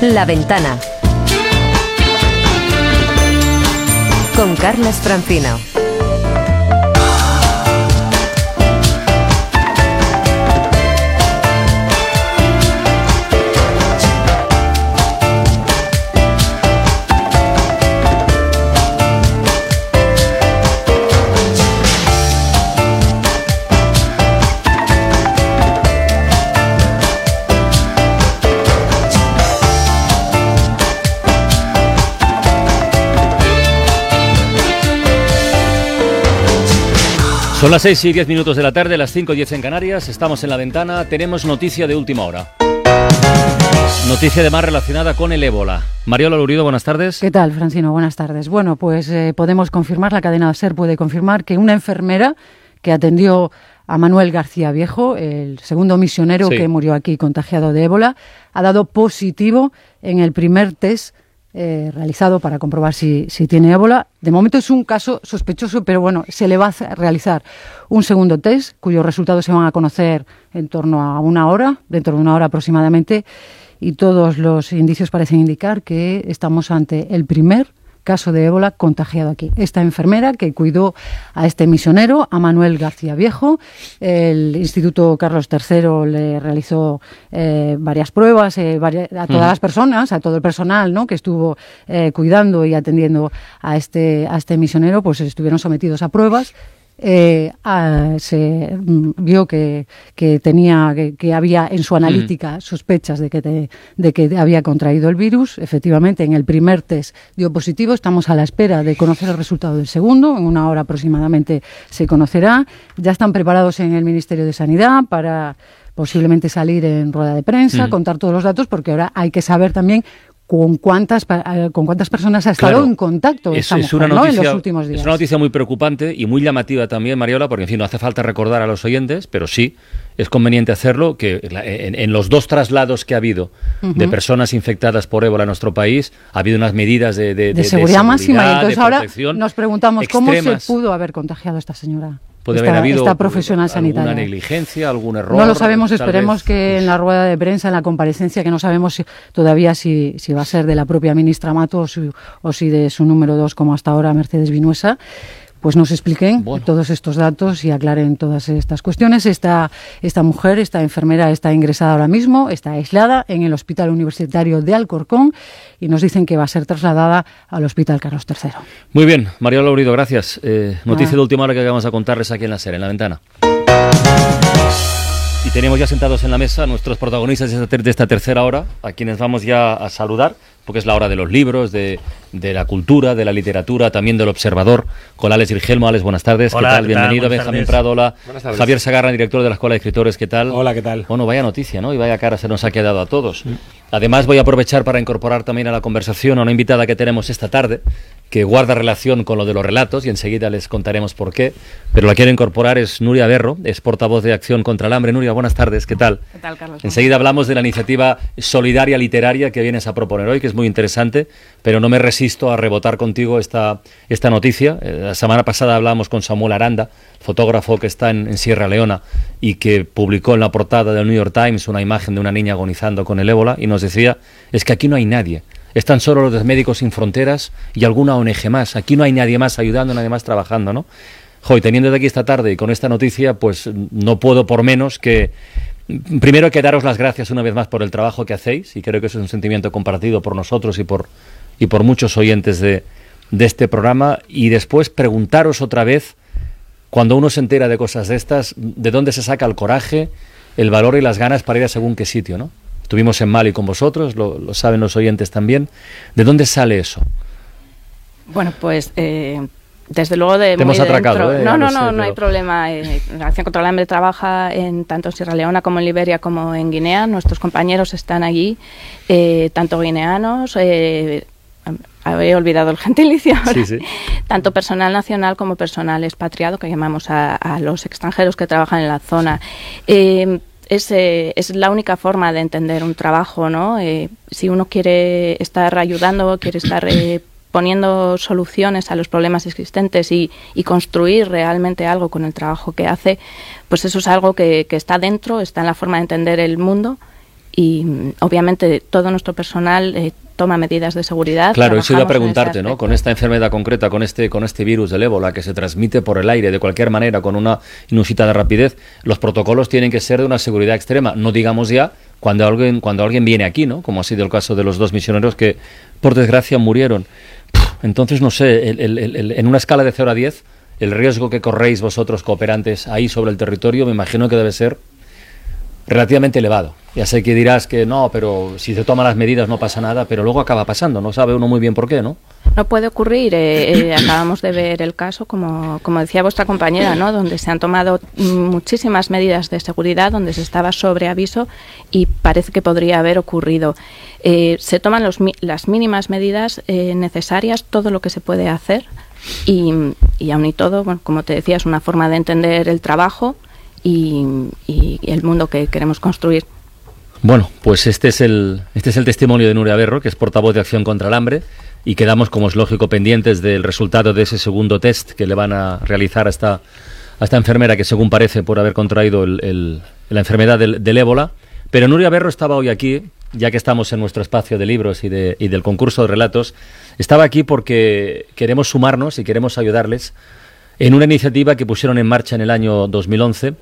La Ventana con Carlas Francino. Son las 6 y 10 minutos de la tarde, las 5 y 10 en Canarias. Estamos en la ventana. Tenemos noticia de última hora. Noticia además relacionada con el ébola. Mariola Lurido, buenas tardes. ¿Qué tal, Francino? Buenas tardes. Bueno, pues eh, podemos confirmar, la cadena SER puede confirmar que una enfermera que atendió a Manuel García Viejo, el segundo misionero que murió aquí contagiado de ébola, ha dado positivo en el primer test eh, realizado para comprobar si, si, tiene ébola. De momento es un caso sospechoso, pero bueno, se le va a realizar un segundo test cuyos resultados se van a conocer en torno a una hora, dentro de una hora aproximadamente, y todos los indicios parecen indicar que estamos ante el primer caso de ébola contagiado aquí. Esta enfermera que cuidó a este misionero, a Manuel García Viejo, el Instituto Carlos III le realizó eh, varias pruebas eh, a todas las personas, a todo el personal ¿no? que estuvo eh, cuidando y atendiendo a este, a este misionero, pues estuvieron sometidos a pruebas eh, se mm, vio que, tenía que, había en su analítica sospechas de que, de que había contraído el virus. Efectivamente, en el primer test dio positivo. Estamos a la espera de conocer el resultado del segundo. En una hora aproximadamente se conocerá. Ya están preparados en el Ministerio de Sanidad para posiblemente salir en rueda de prensa, contar todos los datos, porque ahora hay que saber también con cuántas eh, con cuántas personas ha estado en contacto es, una noticia, en los últimos días. Es una noticia muy preocupante y muy llamativa también, Mariola, porque en fin, no hace falta recordar a los oyentes, pero sí es conveniente hacerlo que en, los dos traslados que ha habido de personas infectadas por ébola en nuestro país ha habido unas medidas de, de, seguridad, máxima. Y entonces ahora nos preguntamos cómo se pudo haber contagiado esta señora. Puede haber habido esta profesional sanitaria. alguna negligencia, algún error. No lo sabemos, esperemos que en la rueda de prensa, en la comparecencia, que no sabemos todavía si, si, va a ser de la propia ministra Mato o si, de su número dos, como hasta ahora Mercedes Vinuesa, pues nos expliquen todos estos datos y aclaren todas estas cuestiones. Esta, esta mujer, esta enfermera, está ingresada ahora mismo, está aislada en el Hospital Universitario de Alcorcón y nos dicen que va a ser trasladada al Hospital Carlos III. Muy bien, María Laurido, gracias. Eh, noticia de última hora que vamos a contarles aquí en la serie, en la ventana. Y tenemos ya sentados en la mesa nuestros protagonistas de esta tercera hora, a quienes vamos ya a saludar porque es la hora de los libros, de, la cultura, de la literatura, también del observador, con Alex Virgelmo. Alex, buenas tardes, ¿qué tal? Bienvenido, Benjamín Prado, hola. Javier Sagarra, director de la Escuela de Escritores, ¿qué tal? Hola, ¿qué tal? Bueno, vaya noticia, ¿no? Y vaya cara se nos ha quedado a todos. Además, voy a aprovechar para incorporar también a la conversación a una invitada que tenemos esta tarde, que guarda relación con lo de los relatos y enseguida les contaremos por qué. Pero la quiero incorporar es Nuria Berro, es portavoz de Acción contra el Hambre. Nuria, buenas tardes, ¿qué tal? ¿Qué tal, Carlos? Enseguida hablamos de la iniciativa solidaria literaria que vienes a proponer hoy, que es muy interesante, pero no me resisto a rebotar contigo esta, esta noticia. Eh, la semana pasada hablábamos con Samuel Aranda, fotógrafo que está en, en Sierra Leona y que publicó en la portada del New York Times una imagen de una niña agonizando con el ébola y nos decía, es que aquí no hay nadie están solo los Médicos Sin Fronteras y alguna ONG más. Aquí no hay nadie más ayudando, nadie más trabajando, ¿no? Hoy, teniendo de aquí esta tarde y con esta noticia, pues no puedo por menos que primero que daros las gracias una vez más por el trabajo que hacéis y creo que eso es un sentimiento compartido por nosotros y por y por muchos oyentes de, de este programa y después preguntaros otra vez cuando uno se entera de cosas de estas, de dónde se saca el coraje, el valor y las ganas para ir a según qué sitio, ¿no? Estuvimos en Mali con vosotros, lo, saben los oyentes también. ¿De dónde sale eso? Bueno, pues eh, desde luego de... Te hemos atracado, ¿eh? No, no, no, no hay problema. Eh, la Acción contra el Hambre trabaja en tanto en Sierra Leona como en Liberia como en Guinea. Nuestros compañeros están allí, tanto guineanos... Eh, he olvidado el gentilicio Sí, sí. Tanto personal nacional como personal expatriado, que llamamos a, a los extranjeros que trabajan en la zona. Eh, es, es la única forma de entender un trabajo, ¿no? Eh, si uno quiere estar ayudando, quiere estar eh, poniendo soluciones a los problemas existentes y, y, construir realmente algo con el trabajo que hace, pues eso es algo que, que, está dentro, está en la forma de entender el mundo y obviamente todo nuestro personal eh, toma medidas de seguridad. Claro, eso iba a preguntarte, ¿no? Con esta enfermedad concreta, con este, con este virus del ébola que se transmite por el aire de cualquier manera, con una inusitada rapidez, los protocolos tienen que ser de una seguridad extrema. No digamos ya cuando alguien, cuando alguien viene aquí, ¿no? Como ha sido el caso de los dos misioneros que, por desgracia, murieron. Entonces, no sé, en una escala de 0 a 10, el riesgo que corréis vosotros cooperantes ahí sobre el territorio, me imagino que debe ser relativamente elevado. Ya sé que dirás que no, pero si se toman las medidas no pasa nada, pero luego acaba pasando, no sabe uno muy bien por qué, ¿no? No puede ocurrir. Eh, eh, acabamos de ver el caso, como, como decía vuestra compañera, ¿no? donde se han tomado muchísimas medidas de seguridad, donde se estaba sobre aviso y parece que podría haber ocurrido. Eh, se toman los, las mínimas medidas necesarias, todo lo que se puede hacer y, y aun y todo, bueno, como te decía, es una forma de entender el trabajo y, el mundo que queremos construir. Bueno, pues este es el, este es el testimonio de Nuria Berro, que es portavoz de Acción contra el Hambre, y quedamos, como es lógico, pendientes del resultado de ese segundo test que le van a realizar a esta, a esta enfermera que, según parece, por haber contraído la enfermedad del, del, ébola. Pero Nuria Berro estaba hoy aquí, ya que estamos en nuestro espacio de libros y, de, y del concurso de relatos, estaba aquí porque queremos sumarnos y queremos ayudarles en una iniciativa que pusieron en marcha en el año 2011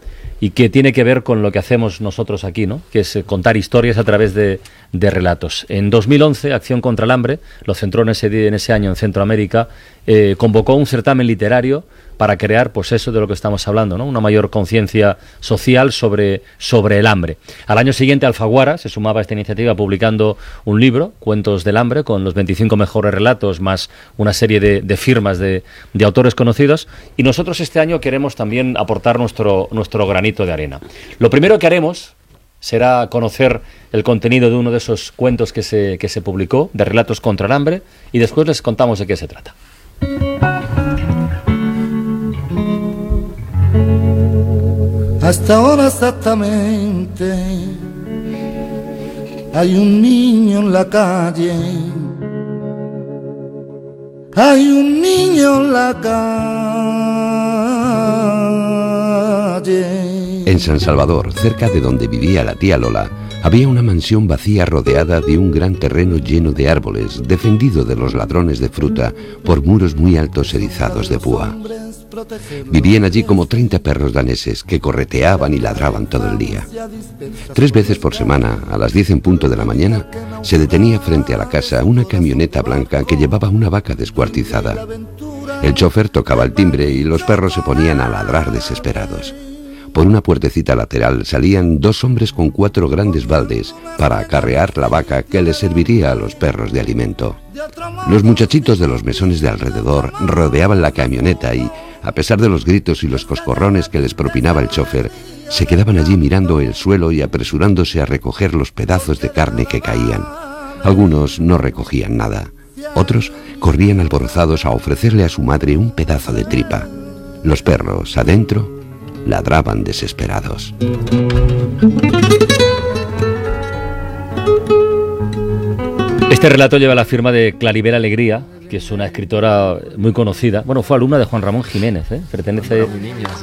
y que tiene que ver con lo que hacemos nosotros aquí, ¿no? que es eh, contar historias a través de, de relatos. En 2011, Acción contra el Hambre, lo centró en ese, en ese año en Centroamérica, eh, convocó un certamen literario para crear, pues eso de lo que estamos hablando, ¿no? Una mayor conciencia social sobre, sobre el hambre. Al año siguiente, Alfaguara se sumaba a esta iniciativa publicando un libro, Cuentos del Hambre, con los 25 mejores relatos, más una serie de, firmas de, de, autores conocidos. Y nosotros este año queremos también aportar nuestro, nuestro granito de arena. Lo primero que haremos será conocer el contenido de uno de esos cuentos que se, que se publicó, de relatos contra el hambre, y después les contamos de qué se trata. Hasta ahora exactamente hay un niño en la calle. Hay un niño en la calle. En San Salvador, cerca de donde vivía la tía Lola, había una mansión vacía rodeada de un gran terreno lleno de árboles, defendido de los ladrones de fruta por muros muy altos erizados de púa. Vivían allí como 30 perros daneses que correteaban y ladraban todo el día. Tres veces por semana, a las 10 en punto de la mañana, se detenía frente a la casa una camioneta blanca que llevaba una vaca descuartizada. El chofer tocaba el timbre y los perros se ponían a ladrar desesperados. Por una puertecita lateral salían dos hombres con cuatro grandes baldes para acarrear la vaca que les serviría a los perros de alimento. Los muchachitos de los mesones de alrededor rodeaban la camioneta y, a pesar de los gritos y los coscorrones que les propinaba el chofer, se quedaban allí mirando el suelo y apresurándose a recoger los pedazos de carne que caían. Algunos no recogían nada. Otros corrían alborozados a ofrecerle a su madre un pedazo de tripa. Los perros, adentro, ladraban desesperados. Este relato lleva la firma de Claribel Alegría, que es una escritora muy conocida. Bueno, fue alumna de Juan Ramón Jiménez, ¿eh? pertenece,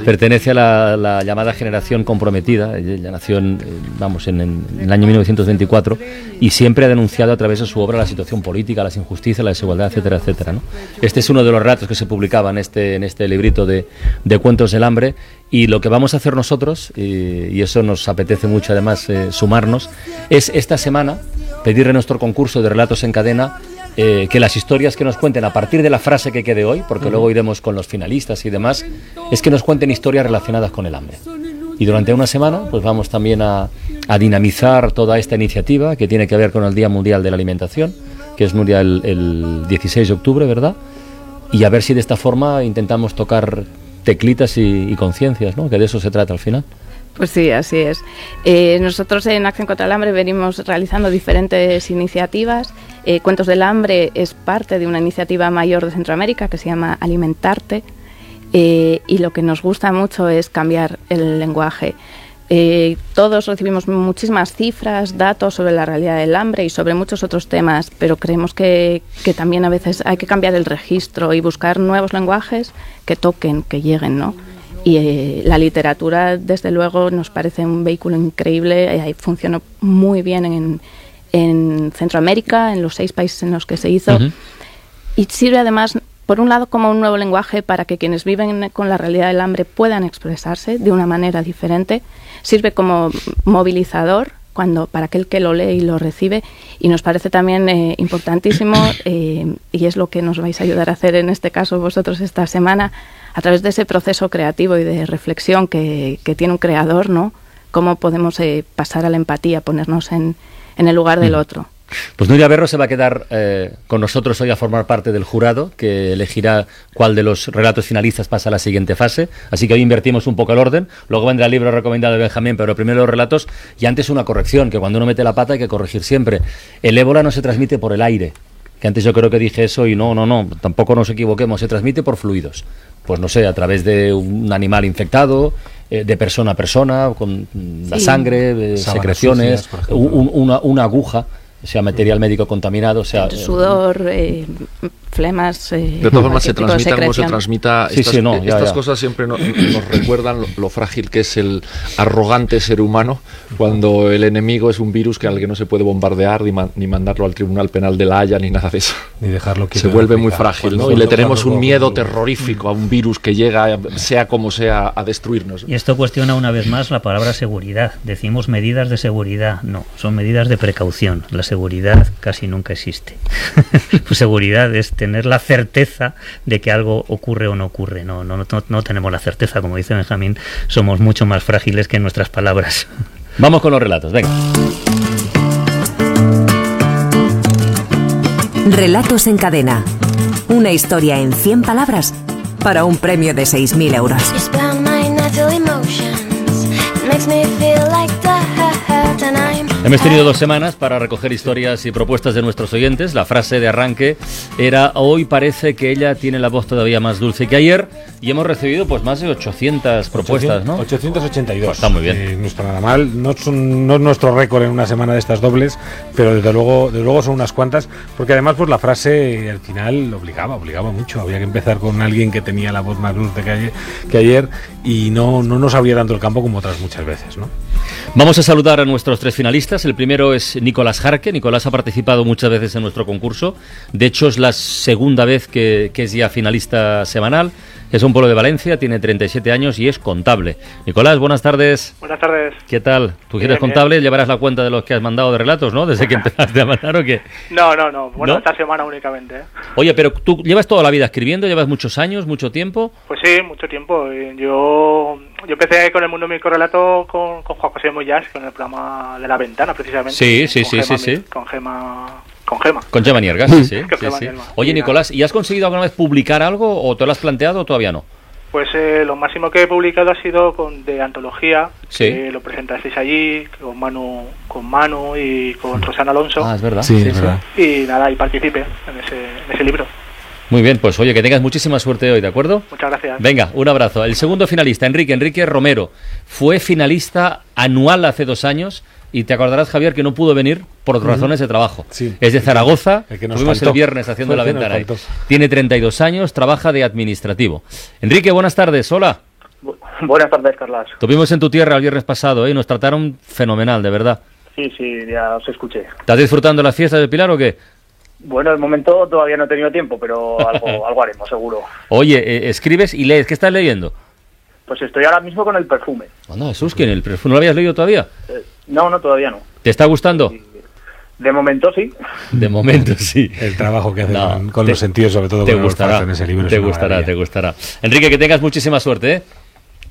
pertenece a la, llamada generación comprometida. Ella nació en, vamos, en, el año 1924 y siempre ha denunciado a través de su obra la situación política, las injusticias, la desigualdad, etcétera, etcétera. ¿no? Este es uno de los relatos que se publicaba en este, en este librito de, de Cuentos del Hambre. Y lo que vamos a hacer nosotros, y, y eso nos apetece mucho además eh, sumarnos, es esta semana pedirle nuestro concurso de relatos en cadena eh, que las historias que nos cuenten a partir de la frase que quede hoy, porque luego iremos con los finalistas y demás, es que nos cuenten historias relacionadas con el hambre. Y durante una semana, pues vamos también a, a dinamizar toda esta iniciativa que tiene que ver con el Día Mundial de la Alimentación, que es Nuria el, el 16 de octubre, ¿verdad? Y a ver si de esta forma intentamos tocar teclitas y, y conciencias, ¿no? Que de eso se trata al final. Pues sí, así es. Eh, nosotros en Acción contra el Hambre venimos realizando diferentes iniciativas. Eh, Cuentos del Hambre es parte de una iniciativa mayor de Centroamérica que se llama Alimentarte. Eh, y lo que nos gusta mucho es cambiar el lenguaje. Eh, todos recibimos muchísimas cifras, datos sobre la realidad del hambre y sobre muchos otros temas, pero creemos que, que, también a veces hay que cambiar el registro y buscar nuevos lenguajes que toquen, que lleguen, ¿no? Y eh, la literatura, desde luego, nos parece un vehículo increíble, eh, funcionó muy bien en, en, Centroamérica, en los seis países en los que se hizo, y sirve además, por un lado, como un nuevo lenguaje para que quienes viven con la realidad del hambre puedan expresarse de una manera diferente, sirve como movilizador cuando para aquel que lo lee y lo recibe. Y nos parece también eh, importantísimo eh, y es lo que nos vais a ayudar a hacer en este caso vosotros esta semana a través de ese proceso creativo y de reflexión que, tiene un creador, ¿no? Cómo podemos eh, pasar a la empatía, ponernos en, en el lugar del otro. Pues Nuria Berro se va a quedar eh, con nosotros hoy a formar parte del jurado que elegirá cuál de los relatos finalistas pasa a la siguiente fase. Así que hoy invertimos un poco el orden. Luego vendrá el libro recomendado de Benjamín, pero primero los relatos y antes una corrección, que cuando uno mete la pata hay que corregir siempre. El ébola no se transmite por el aire. Que antes yo creo que dije eso y no, no, no, tampoco nos equivoquemos, se transmite por fluidos. Pues no sé, a través de un animal infectado, eh, de persona a persona, con la sangre, secreciones, una, una aguja sea material médico contaminado, sea sudor, eh, flemas. Eh, de todas formas, se transmita como se transmita. estas, cosas siempre nos recuerdan lo, frágil que es el arrogante ser humano cuando el enemigo es un virus que al que no se puede bombardear ni, ni mandarlo al Tribunal Penal de la Haya ni nada de eso. Ni dejarlo Se vuelve muy frágil, ¿no? Y le tenemos un miedo terrorífico a un virus que llega, sea como sea, a destruirnos. Y esto cuestiona una vez más la palabra seguridad. Decimos medidas de seguridad. No, son medidas de precaución. La seguridad casi nunca existe. pues seguridad es tener la certeza de que algo ocurre o no ocurre. No, no, no, tenemos la certeza, como dice Benjamín, somos mucho más frágiles que nuestras palabras. Vamos con los relatos, venga. Relatos en cadena. Una historia en 100 palabras para un premio de 6.000 euros. Hemos tenido dos semanas para recoger historias y propuestas de nuestros oyentes. La frase de arranque era hoy parece que ella tiene la voz todavía más dulce que ayer y hemos recibido pues más de 800 propuestas, ¿no? 882. Pues está muy bien. Eh, no está nada mal. No, son, no es nuestro récord en una semana de estas dobles, pero desde luego, desde luego son unas cuantas, porque además pues la frase al final obligaba, obligaba mucho. Había que empezar con alguien que tenía la voz más dulce que ayer, que ayer y no, no nos abría tanto el campo como otras muchas veces, ¿no? Vamos a saludar a nuestros tres finalistas. El primero es Nicolás Jarque. Nicolás ha participado muchas veces en nuestro concurso. De hecho, es la segunda vez que, es ya finalista semanal. Es un pueblo de Valencia, tiene 37 años y es contable. Nicolás, buenas tardes. Buenas tardes. ¿Qué tal? ¿Tú quieres contable? Llevarás la cuenta de los que has mandado de relatos, ¿no? Desde que empezaste a mandar o qué. No, no, no. Bueno, esta semana únicamente. ¿eh? Oye, pero tú llevas toda la vida escribiendo, llevas muchos años, mucho tiempo. Pues sí, mucho tiempo. Yo yo empecé con el mundo microrelato con, con Juan José Moyas, con el programa de la ventana, precisamente. Sí, sí, sí, sí, sí. Con Gema. Con Gema. Con Gema Niergas, sí, sí. Oye, Nicolás, ¿y has conseguido alguna vez publicar algo o te lo has planteado o todavía no? Pues eh, lo máximo que he publicado ha sido con de antología, sí. que lo presentasteis allí, con Manu, con Manu y con Rosana Alonso. Ah, es verdad. Sí, es verdad. Y nada, y participé en ese, en ese libro. Muy bien, pues oye, que tengas muchísima suerte hoy, ¿de acuerdo? Muchas gracias. Venga, un abrazo. El segundo finalista, Enrique, Enrique Romero, fue finalista anual hace dos años y te acordarás, Javier, que no pudo venir por razones de trabajo. Sí, es de Zaragoza, estuvimos el viernes haciendo la ventana. Tiene 32 años, trabaja de administrativo. Enrique, buenas tardes, hola. buenas tardes, Carlas. Tuvimos en tu tierra el viernes pasado ¿eh? y nos trataron fenomenal, de verdad. Sí, sí, ya os escuché. ¿Estás disfrutando las fiestas de Pilar o qué? Bueno, de momento todavía no he tenido tiempo, pero algo, algo haremos, seguro. Oye, eh, escribes y lees. ¿Qué estás leyendo? Pues estoy ahora mismo con el perfume. Bueno, Jesús, ¿quién? ¿El perfume no lo habías leído todavía? Eh, no, no, todavía no. ¿Te está gustando? De momento sí. De momento sí. El trabajo que hacen con, los sentidos, sobre todo te gustará, en ese libro. Te gustará, te gustará. Enrique, que tengas muchísima suerte. ¿eh?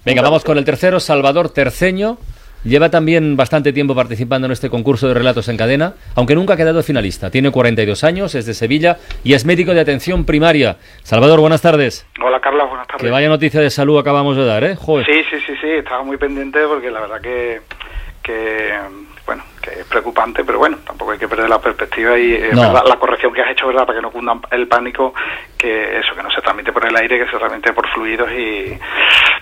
Venga, vamos con el tercero, Salvador Terceño. Lleva también bastante tiempo participando en este concurso de relatos en cadena, aunque nunca ha quedado finalista. Tiene 42 años, es de Sevilla y es médico de atención primaria. Salvador, buenas tardes. Hola, Carla, buenas tardes. Que vaya noticia de salud acabamos de dar, ¿eh? Sí, sí, sí, sí, estaba muy pendiente porque la verdad que, que bueno, que es preocupante, pero bueno, tampoco hay que perder la perspectiva y eh, la corrección que has hecho, ¿verdad? Para que no cunda el pánico, que eso, que no se transmite por el aire, que se transmite por fluidos y...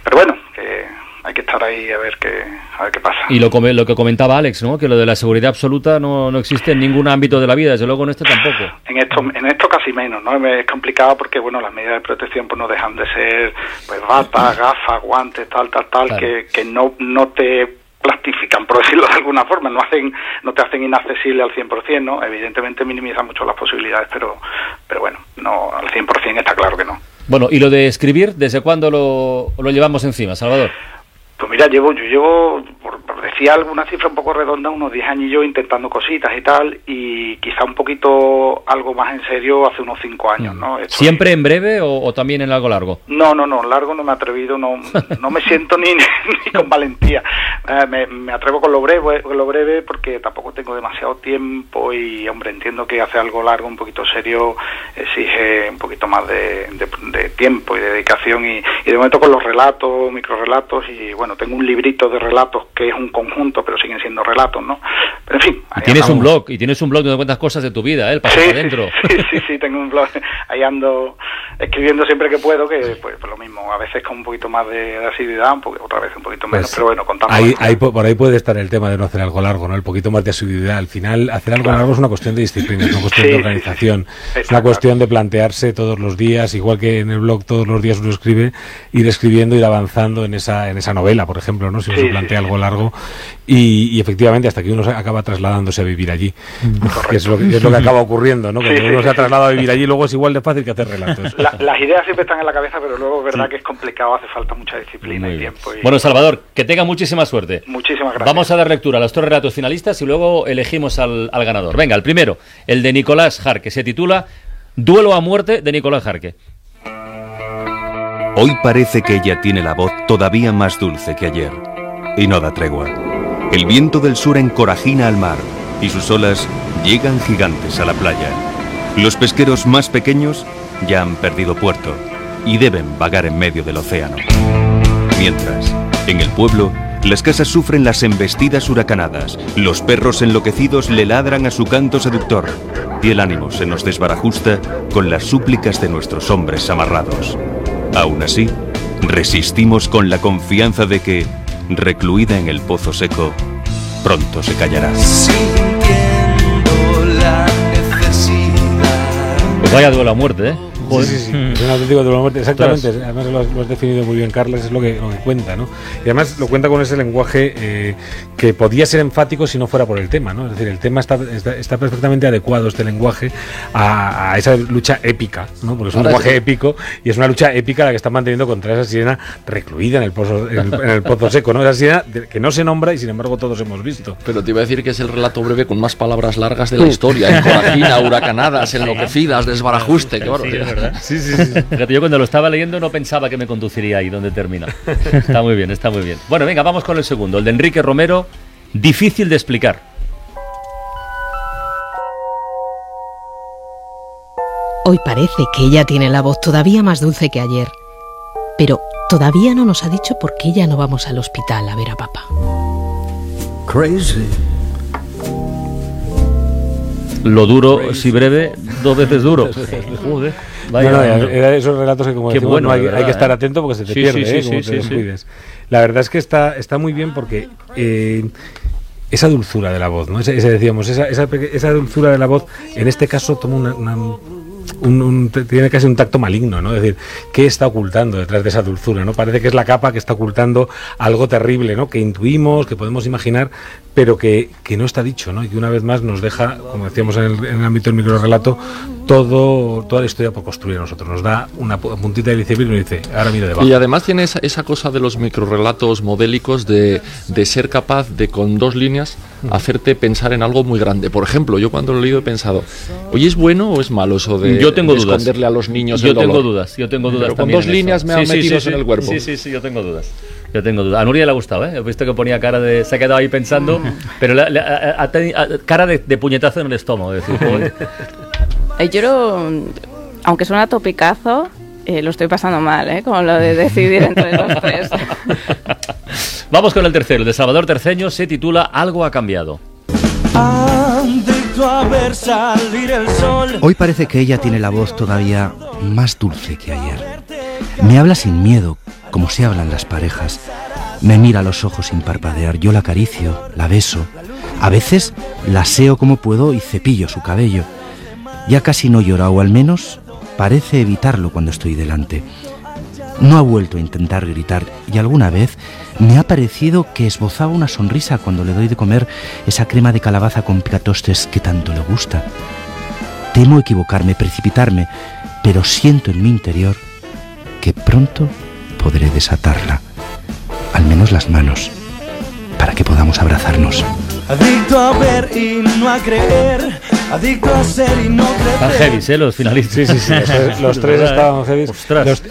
Pero bueno, que hay que estar ahí a ver qué, a ver qué pasa. Y lo, lo que comentaba Alex, ¿no? que lo de la seguridad absoluta no, no existe en ningún ámbito de la vida, desde luego en este tampoco. En esto, en esto casi menos, ¿no? Es complicado porque, bueno, las medidas de protección pues no dejan de ser pues bata, gafas, guantes, tal, tal, tal, que, que no, no te plastifican, por decirlo de alguna forma, no hacen no te hacen inaccesible al 100%, ¿no? Evidentemente minimiza mucho las posibilidades, pero pero bueno, no al 100% está claro que no. Bueno, ¿y lo de escribir, desde cuándo lo, lo llevamos encima, Salvador? Pues mira, llevo, yo llevo, decía alguna cifra un poco redonda, unos 10 años yo intentando cositas y tal, y quizá un poquito algo más en serio hace unos 5 años, ¿no? ¿Siempre en breve o, también en algo largo? No, no, no, largo no me he atrevido, no, no me siento ni, ni con valentía. Eh, me, me, atrevo con lo, breve, con lo breve porque tampoco tengo demasiado tiempo y, hombre, entiendo que hacer algo largo, un poquito serio, exige un poquito más de, de, tiempo y de dedicación, y, y de momento con los relatos, microrelatos y, bueno, tengo un librito de relatos que es un conjunto, pero siguen siendo relatos, ¿no? Pero en fin. tienes un blog, y tienes un blog donde cuentas cosas de tu vida, ¿eh? El sí, adentro. Sí, sí, sí, tengo un blog. Ahí ando escribiendo siempre que puedo, que pues, lo mismo, a veces con un poquito más de, asiduidad, otra vez un poquito menos, pues pero bueno, contamos. Ahí, por ahí puede estar el tema de no hacer algo largo, ¿no? El poquito más de asiduidad. Al final, hacer algo largo es una cuestión de disciplina, es una cuestión de organización, es una cuestión de plantearse todos los días, igual que en el blog todos los días uno escribe, ir escribiendo, ir avanzando en esa, en esa novela, por ejemplo, ¿no? Si uno se plantea algo largo y, efectivamente hasta que uno acaba trasladándose a vivir allí, que es, lo que, es lo que acaba ocurriendo, ¿no? Cuando uno se ha trasladado a vivir allí, luego es igual de fácil que hacer relatos. las ideas siempre están en la cabeza, pero luego es verdad que es complicado, hace falta mucha disciplina y tiempo. Bueno, Salvador, que tenga muchísima suerte. Muchísimas gracias. Vamos a dar lectura a los tres relatos finalistas y luego elegimos al, al ganador. Venga, el primero, el de Nicolás Jarque, se titula Duelo a muerte de Nicolás Jarque. Hoy parece que ella tiene la voz todavía más dulce que ayer, y no da tregua. El viento del sur encorajina al mar, y sus olas llegan gigantes a la playa. Los pesqueros más pequeños ya han perdido puerto, y deben vagar en medio del océano. Mientras, en el pueblo, las casas sufren las embestidas huracanadas, los perros enloquecidos le ladran a su canto seductor, y el ánimo se nos desbarajusta con las súplicas de nuestros hombres amarrados. Aún así, resistimos con la confianza de que, recluida en el pozo seco, pronto se callará. Pues vaya duelo a muerte, ¿eh? Sí, sí, sí. Es un auténtico de la muerte. Exactamente. Además lo has, definido muy bien, Carlos, es lo que, lo que cuenta, ¿no? Y además lo cuenta con ese lenguaje eh, que podía ser enfático si no fuera por el tema, ¿no? Es decir, el tema está, está, perfectamente adecuado, este lenguaje, a, esa lucha épica, ¿no? Porque es un lenguaje épico y es una lucha épica la que están manteniendo contra esa sirena recluida en el pozo, en el, pozo seco, ¿no? Esa sirena que no se nombra y sin embargo todos hemos visto. Pero te iba a decir que es el relato breve con más palabras largas de la historia. Encorajina, huracanadas, enloquecidas, desbarajuste. Qué Sí, sí, sí. Fíjate, yo cuando lo estaba leyendo no pensaba que me conduciría ahí donde termina. Está muy bien, está muy bien. Bueno, venga, vamos con el segundo, el de Enrique Romero, difícil de explicar. Hoy parece que ella tiene la voz todavía más dulce que ayer, pero todavía no nos ha dicho por qué ya no vamos al hospital a ver a papá. Crazy. Lo duro, si breve, dos veces duro. Joder. Era esos relatos que como decimos, no hay, hay, que estar ¿eh? atento porque se te pierde, ¿eh? como te La verdad es que está, está muy bien porque eh, esa dulzura de la voz, ¿no? Ese, decíamos, esa, esa, esa, dulzura de la voz, en este caso toma una, una un, tiene casi un tacto maligno, ¿no? Es decir, ¿qué está ocultando detrás de esa dulzura, ¿no? Parece que es la capa que está ocultando algo terrible, ¿no? Que intuimos, que podemos imaginar, pero que, que no está dicho, ¿no? Y que una vez más nos deja, como decíamos en el, en el ámbito del microrelato, todo, toda la historia por construir a nosotros. Nos da una puntita de iceberg y nos dice, ahora mira debajo. Y además tiene esa, esa cosa de los microrelatos modélicos de, de ser capaz de con dos líneas hacerte pensar en algo muy grande. Por ejemplo, yo cuando lo he leído he pensado, oye, ¿es bueno o es malo eso de, yo tengo dudas. esconderle a los niños Yo tengo dudas, yo tengo dudas con dos líneas me han metido en el cuerpo. Sí, sí, sí, yo tengo dudas. Yo tengo dudas. A Nuria le ha gustado, ¿eh? He visto que ponía cara de... Se ha quedado ahí pensando, pero ha, cara de, puñetazo en el estómago. Decir, eh, yo, aunque suena topicazo, eh, lo estoy pasando mal, ¿eh? Con lo de decidir entre los tres. Vamos con el tercero. El de Salvador Terceño se titula Algo ha cambiado. Hoy parece que ella tiene la voz todavía más dulce que ayer. Me habla sin miedo, como se hablan las parejas, Me mira a los ojos sin parpadear, yo la acaricio, la beso. A veces la aseo como puedo y cepillo su cabello. Ya casi no llora, o al menos parece evitarlo cuando estoy delante. No ha vuelto a intentar gritar y alguna vez me ha parecido que esbozaba una sonrisa cuando le doy de comer esa crema de calabaza con picatostes que tanto le gusta. Temo equivocarme, precipitarme, pero siento en mi interior que pronto podré desatarla, al menos las manos, para que podamos abrazarnos. Adicto a ver y no a creer, adicto a ser y no creer. Están heavy, ¿eh? Los finalistas. Sí, sí, sí. Los, tres estaban heavy.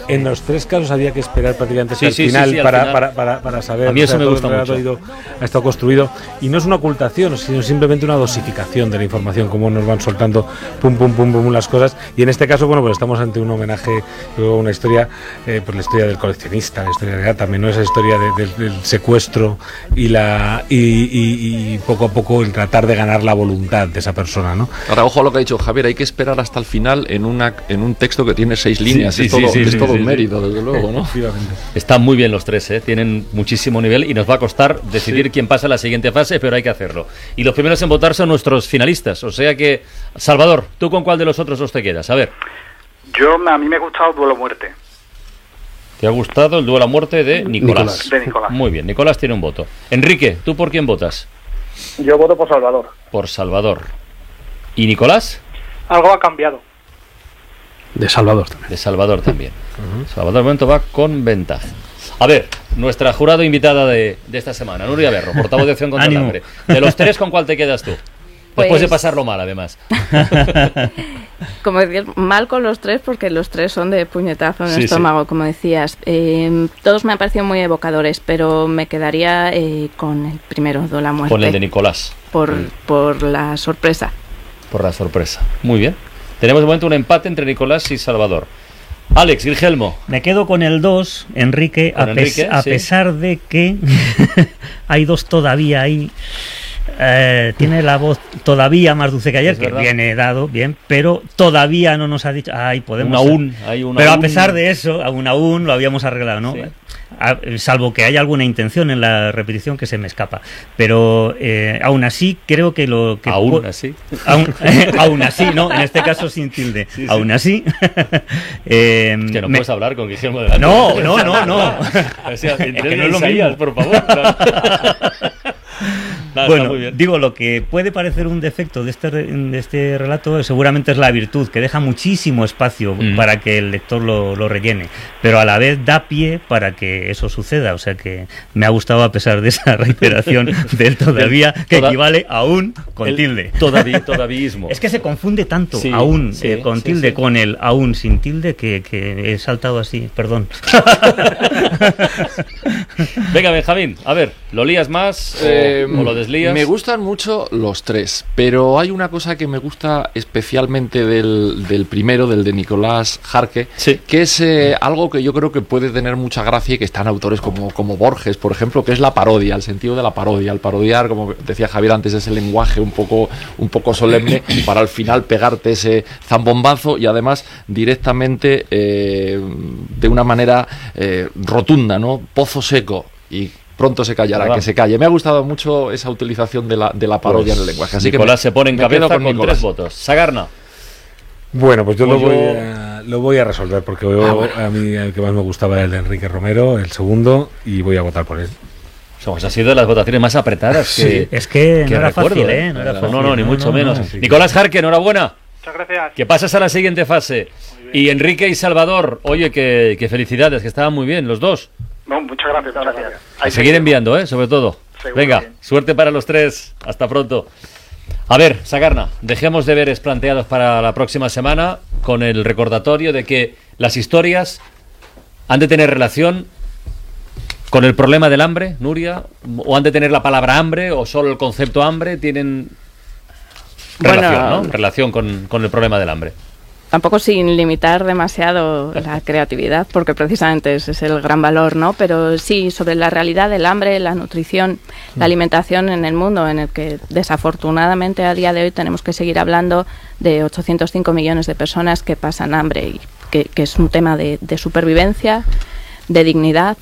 en los tres casos había que esperar prácticamente hasta el final, para, Para, para, para, saber. A mí eso me gusta mucho. Ido, ha estado construido. Y no es una ocultación, sino simplemente una dosificación de la información, como nos van soltando pum, pum, pum, pum las cosas. Y en este caso, bueno, pues estamos ante un homenaje, una historia, eh, pues la historia del coleccionista, la historia de también, ¿no? Esa historia del secuestro y la. y, y poco a poco el tratar de ganar la voluntad de esa persona, ¿no? Ahora, ojo a lo que ha dicho Javier, hay que esperar hasta el final en una en un texto que tiene seis líneas, es, todo, un mérito, desde luego, ¿no? Están muy bien los tres, ¿eh? tienen muchísimo nivel y nos va a costar decidir quién pasa a la siguiente fase, pero hay que hacerlo. Y los primeros en votar son nuestros finalistas, o sea que, Salvador, ¿tú con cuál de los otros dos te quedas? A ver. Yo, a mí me ha gustado Duelo Muerte. ¿Te ha gustado el duelo a muerte de Nicolás? De Nicolás. Muy bien, Nicolás tiene un voto. Enrique, ¿tú por quién votas? Yo voto por Salvador. Por Salvador. ¿Y Nicolás? Algo ha cambiado. De Salvador también. De Salvador también. Salvador momento va con ventaja. A ver, nuestra jurado invitada de, esta semana, Nuria Berro, portavoz de Acción contra el Hambre. De los tres, ¿con cuál te quedas tú? Después de pues- pasarlo mal, además. como decías, mal con los tres, porque los tres son de puñetazo en el estómago, como decías. Eh, todos me han parecido muy evocadores, pero me quedaría eh, con el primero, de la muerte. Con el de Nicolás. Por, por la sorpresa. Por la sorpresa. Muy bien. Tenemos de momento un empate entre Nicolás y Salvador. Alex, Guillermo. Me quedo con el 2, Enrique, a, a pesar de que hay dos todavía ahí. Eh, tiene la voz todavía más dulce que ayer, que viene dado, bien, pero todavía no nos ha dicho, ay, podemos... aún, pero a pesar de eso, aún aún lo habíamos arreglado, ¿no? salvo que haya alguna intención en la repetición que se me escapa. Pero eh, aún así, creo que lo que. Aún así. Aún, así, ¿no? En este caso sin tilde. aún así. eh, que no puedes hablar con Guillermo de No, no, no, no. o sea, es que no lo mismo. por favor. bueno, digo, lo que puede parecer un defecto de este, de este relato seguramente es la virtud, que deja muchísimo espacio mm. para que el lector lo, lo, rellene, pero a la vez da pie para que eso suceda. O sea que me ha gustado a pesar de esa reiteración del todavía, que equivale a un con tilde. Todavía, es que se confunde tanto aún eh, con tilde con el aún sin tilde que, que he saltado así, perdón. Venga, Benjamín, a ver, ¿lo lías más? Eh, Me gustan mucho los tres, pero hay una cosa que me gusta especialmente del, primero, del de Nicolás Jarque, que es eh, algo que yo creo que puede tener mucha gracia y que están autores como, como Borges, por ejemplo, que es la parodia, el sentido de la parodia. El parodiar, como decía Javier antes, ese lenguaje un poco, un poco solemne para al final pegarte ese zambombazo y además directamente eh, de una manera eh, rotunda, ¿no? Pozo seco y pronto se callará, que se calle. Me ha gustado mucho esa utilización de la, de la parodia en el lenguaje. Así Nicolás que se pone en cabeza con, tres votos. Sagarna. Bueno, pues yo lo, voy a, lo voy a resolver porque ah, a mí el que más me gustaba era el de Enrique Romero, el segundo, y voy a votar por él. ha sido de las votaciones más apretadas sí. Es que, no, era fácil, ¿eh? No, era no, no, ni mucho menos. Nicolás Jarque, enhorabuena. Muchas gracias. Que pasas a la siguiente fase. Y Enrique y Salvador, oye, que, que felicidades, que estaban muy bien los dos muchas gracias. Muchas gracias. A seguir enviando, ¿eh? Sobre todo. Venga, suerte para los tres. Hasta pronto. A ver, Sagarna, dejemos deberes planteados para la próxima semana con el recordatorio de que las historias han de tener relación con el problema del hambre, Nuria, o han de tener la palabra hambre o solo el concepto hambre, tienen relación, ¿no? Relación con, con el problema del hambre tampoco sin limitar demasiado la creatividad, porque precisamente ese es el gran valor, ¿no? Pero sí, sobre la realidad del hambre, la nutrición, la alimentación en el mundo, en el que desafortunadamente a día de hoy tenemos que seguir hablando de 805 millones de personas que pasan hambre y que, es un tema de, supervivencia, de dignidad,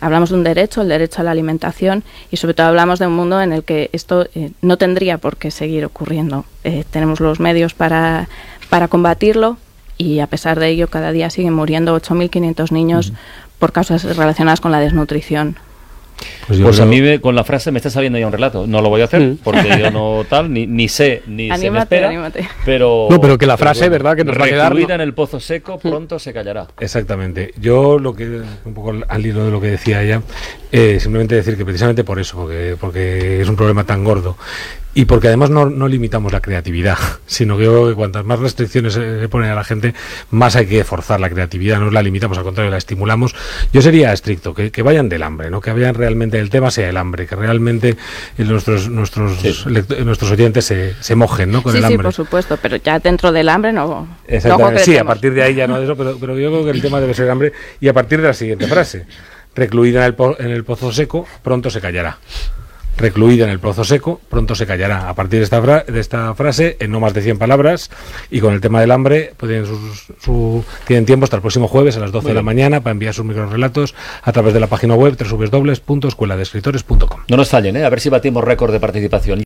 hablamos de un derecho, el derecho a la alimentación, y sobre todo hablamos de un mundo en el que esto eh, no tendría por qué seguir ocurriendo. Eh, tenemos los medios para, para combatirlo y a pesar de ello cada día siguen muriendo 8.500 niños por causas relacionadas con la desnutrición. Pues, pues a mí con la frase me está saliendo ya un relato. No lo voy a hacer porque yo no tal, ni, ni sé, ni se me espera. Pero, no, pero que la frase, ¿verdad? Que nos va a quedar. en el pozo seco, pronto se callará. Exactamente. Yo lo que, un poco al hilo de lo que decía ella, eh, simplemente decir que precisamente por eso, porque, porque es un problema tan gordo y porque además no, no, limitamos la creatividad, sino que creo que cuantas más restricciones se ponen a la gente, más hay que forzar la creatividad, no la limitamos, al contrario, la estimulamos. Yo sería estricto, que, que vayan del hambre, ¿no? que vayan realmente, el tema sea el hambre, que realmente nuestros nuestros nuestros oyentes se, se mojen ¿no? con el hambre. Sí, por supuesto, pero ya dentro del hambre no... sí, a partir de ahí ya no de eso, pero, pero yo creo que el tema debe ser el hambre y a partir de la siguiente frase, recluida en el, en el pozo seco, pronto se callará recluida en el pozo seco, pronto se callará. A partir de esta, de esta frase, en no más de 100 palabras, y con el tema del hambre, pues tienen, su, tienen tiempo hasta el próximo jueves a las 12 de la mañana para enviar sus microrelatos a través de la página web www.escueladescritores.com. No nos fallen, ¿eh? a ver si batimos récord de participación.